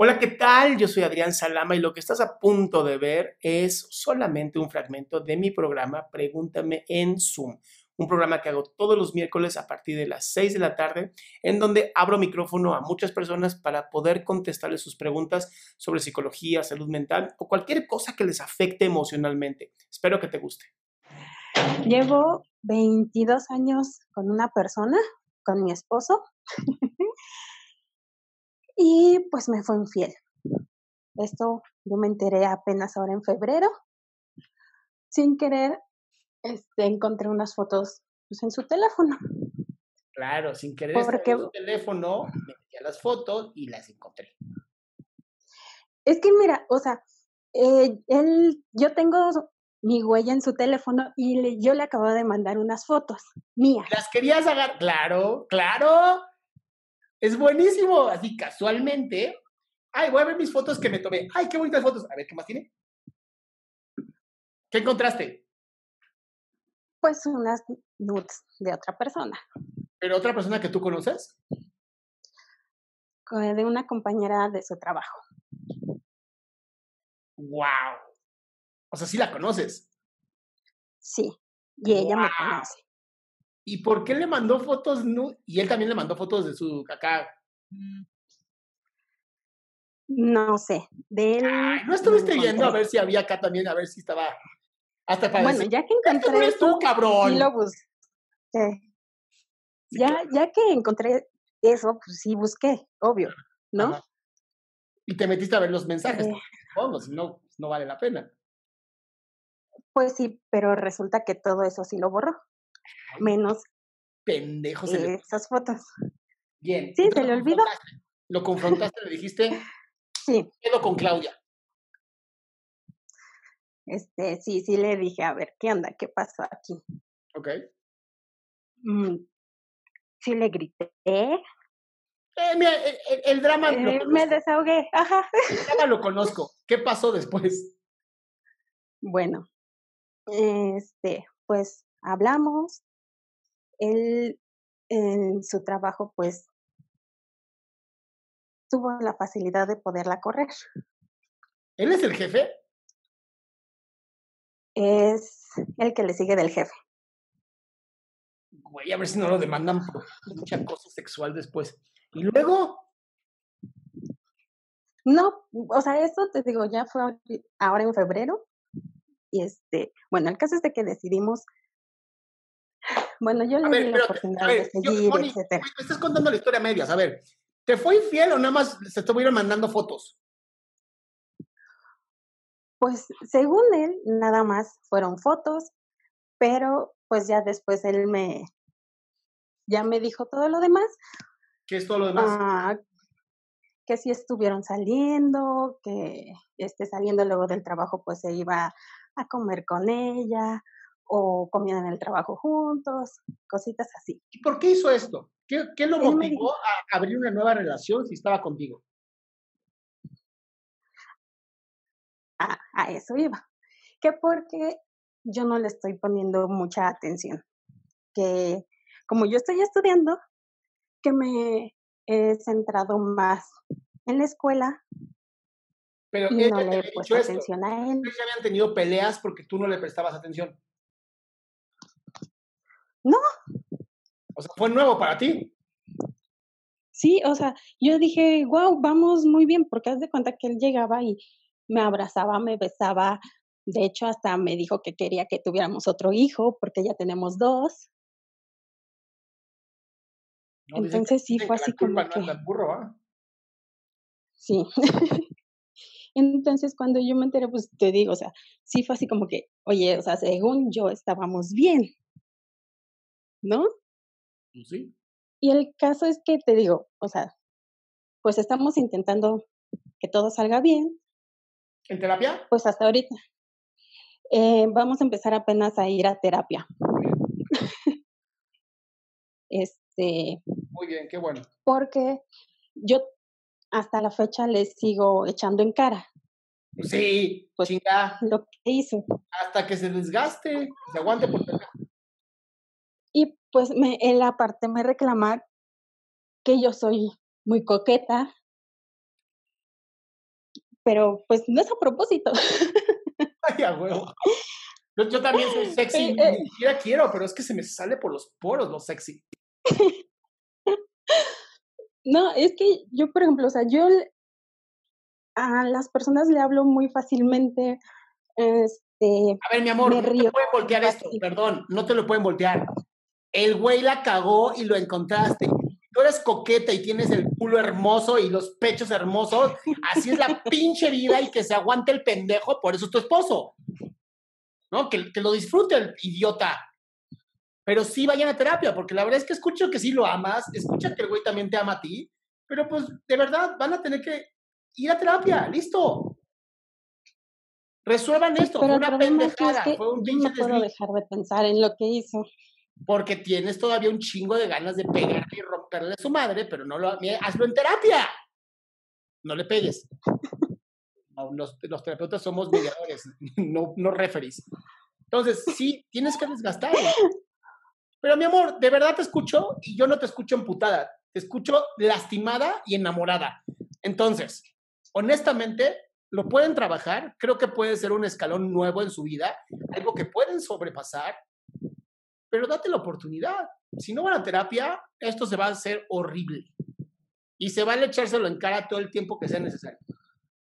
Hola, ¿qué tal? Yo soy Adrián Salama y lo que estás a punto de ver es solamente un fragmento de mi programa Pregúntame en Zoom, un programa que hago todos los miércoles a partir de las 6 de la tarde, en donde abro micrófono a muchas personas para poder contestarles sus preguntas sobre psicología, salud mental o cualquier cosa que les afecte emocionalmente. Espero que te guste. Llevo 22 años con una persona, con mi esposo. Y pues me fue infiel. Esto yo me enteré apenas ahora en febrero. Sin querer, este, encontré unas fotos pues, en su teléfono. Claro, sin querer Porque- en su teléfono, me metí a las fotos y las encontré. Es que mira, o sea, eh, él, yo tengo mi huella en su teléfono y le- yo le acabo de mandar unas fotos mías. ¿Las querías agarrar? Claro, claro. Es buenísimo. Así casualmente. Ay, voy a ver mis fotos que me tomé. Ay, qué bonitas fotos. A ver, ¿qué más tiene? ¿Qué encontraste? Pues unas nudes de otra persona, ¿Pero otra persona que tú conoces? co- de una compañera de su trabajo. ¡Wow! O sea, sí la conoces. Sí, y ella me conoce. ¿Y por qué le mandó fotos? nu- Y él también le mandó fotos de su acá. No sé, de él. Ay, ¿No estuviste viendo a encontré. ver si había acá también? A ver si estaba. Hasta para Bueno, decir, ya que "Este no encontré eres tú, cabrón. sí lo busqué. Sí, Ya, claro. ya que encontré eso, pues sí busqué, obvio, ¿no? Ajá. Y te metiste a ver los mensajes. Eh. Si no, pues, no vale la pena. Pues sí, pero resulta que todo eso sí lo borró, menos Pendejo se le esas fotos. Bien. Sí, se le olvidó. Lo confrontaste, le dijiste, Sí, quedo con Claudia. este, sí, sí le dije, a ver, ¿qué onda? ¿Qué pasó aquí? Ok. Mm, sí le grité, eh, Eh, mira, el, el- el drama, lo me desahogué, ajá. el drama lo conozco. ¿Qué pasó después? Bueno, este, pues hablamos. Él en su trabajo, pues, tuvo la facilidad de poderla correr. ¿Él es el jefe? Es el que le sigue del jefe. Güey, a ver si no lo demandan por mucha acoso sexual después. Y luego, No, o sea, eso te digo, ya fue ahora en febrero. Y este, bueno, el caso es de que decidimos, bueno, yo le di la oportunidad ver, de yo- seguir, Moni, etcétera. me estás contando la historia a medias. A ver, ¿te fue infiel o nada más se estuvieron mandando fotos? Pues según él, nada más fueron fotos, pero pues ya después él me, ya me dijo todo lo demás, ¿Qué es todo lo demás? ah, que si estuvieron saliendo, que este, saliendo luego del trabajo pues se iba a comer con ella o comían en el trabajo juntos, cositas así. ¿Y por qué hizo esto? ¿Qué, qué lo motivó dijo- a abrir una nueva relación si estaba contigo? A, a eso iba. Que porque yo no le estoy poniendo mucha atención. Que como yo estoy estudiando, que me he centrado más en la escuela Pero y no le he puesto atención a él. Ustedes habían tenido peleas porque tú no le prestabas atención. No. O sea, fue nuevo para ti. Sí, o sea, yo dije, wow, vamos muy bien, porque haz de cuenta que él llegaba y me abrazaba, me besaba. De hecho, hasta me dijo que quería que tuviéramos otro hijo, porque ya tenemos dos. No, que- Entonces sí fue así como no que, burro, ¿ah? sí. Entonces, cuando yo me enteré, pues te digo, o sea, sí fue así como que, oye, o sea, según yo estábamos bien, ¿no? Pues sí. Y el caso es que te digo, o sea, pues estamos intentando que todo salga bien, ¿En terapia? pues hasta ahorita. Eh, vamos a empezar apenas a ir a terapia. este, Muy bien, qué bueno. porque yo hasta la fecha le sigo echando en cara Pues sí, Pues- chinga, lo que hizo. hasta que se desgaste, se aguante por pendejo. Pues me, él aparte me reclama que yo soy muy coqueta, pero pues no es a propósito. Ay, a huevo. Yo, yo también soy sexy, Eh, ni, eh. ni siquiera quiero, pero es que se me sale por los poros lo sexy. No, es que yo, por ejemplo, o sea, yo a las personas le hablo muy fácilmente, este, A ver, mi amor, no te pueden voltear esto, perdón, no te lo pueden voltear. El güey la cagó y lo encontraste. Tú eres coqueta y tienes el culo hermoso y los pechos hermosos. Así es la pinche vida y que se aguante el pendejo, por eso es tu esposo. ¿No? Que, que lo disfrute el idiota. Pero sí vayan a terapia, porque la verdad es que escucho que sí lo amas, escucha que el güey también te ama a ti, pero pues de verdad van a tener que ir a terapia, listo. Resuelvan esto, pero fue una es pendejada, que fue un pinche no puedo dejar de pensar en lo que hizo. Porque tienes todavía un chingo de ganas de pegarle y romperle a su madre, pero no lo, hazlo en terapia. No le pegues. Los, los terapeutas somos mediadores, no, no referees. Entonces, sí, tienes que desgastar. Pero mi amor, de verdad te escucho y yo no te escucho emputada, te escucho lastimada y enamorada. Entonces, honestamente, lo pueden trabajar, creo que puede ser un escalón nuevo en su vida, algo que pueden sobrepasar, pero date la oportunidad. Si no van a terapia, esto se va a hacer horrible. Y se vale echárselo en cara todo el tiempo que sea necesario.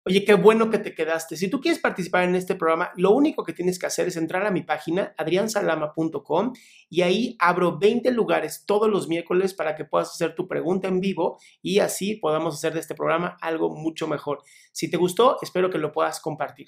Oye, qué bueno que te quedaste. Si tú quieres participar en este programa, lo único que tienes que hacer es entrar a mi página, adriansalama.com, y ahí abro 20 lugares todos los miércoles para que puedas hacer tu pregunta en vivo y así podamos hacer de este programa algo mucho mejor. Si te gustó, espero que lo puedas compartir.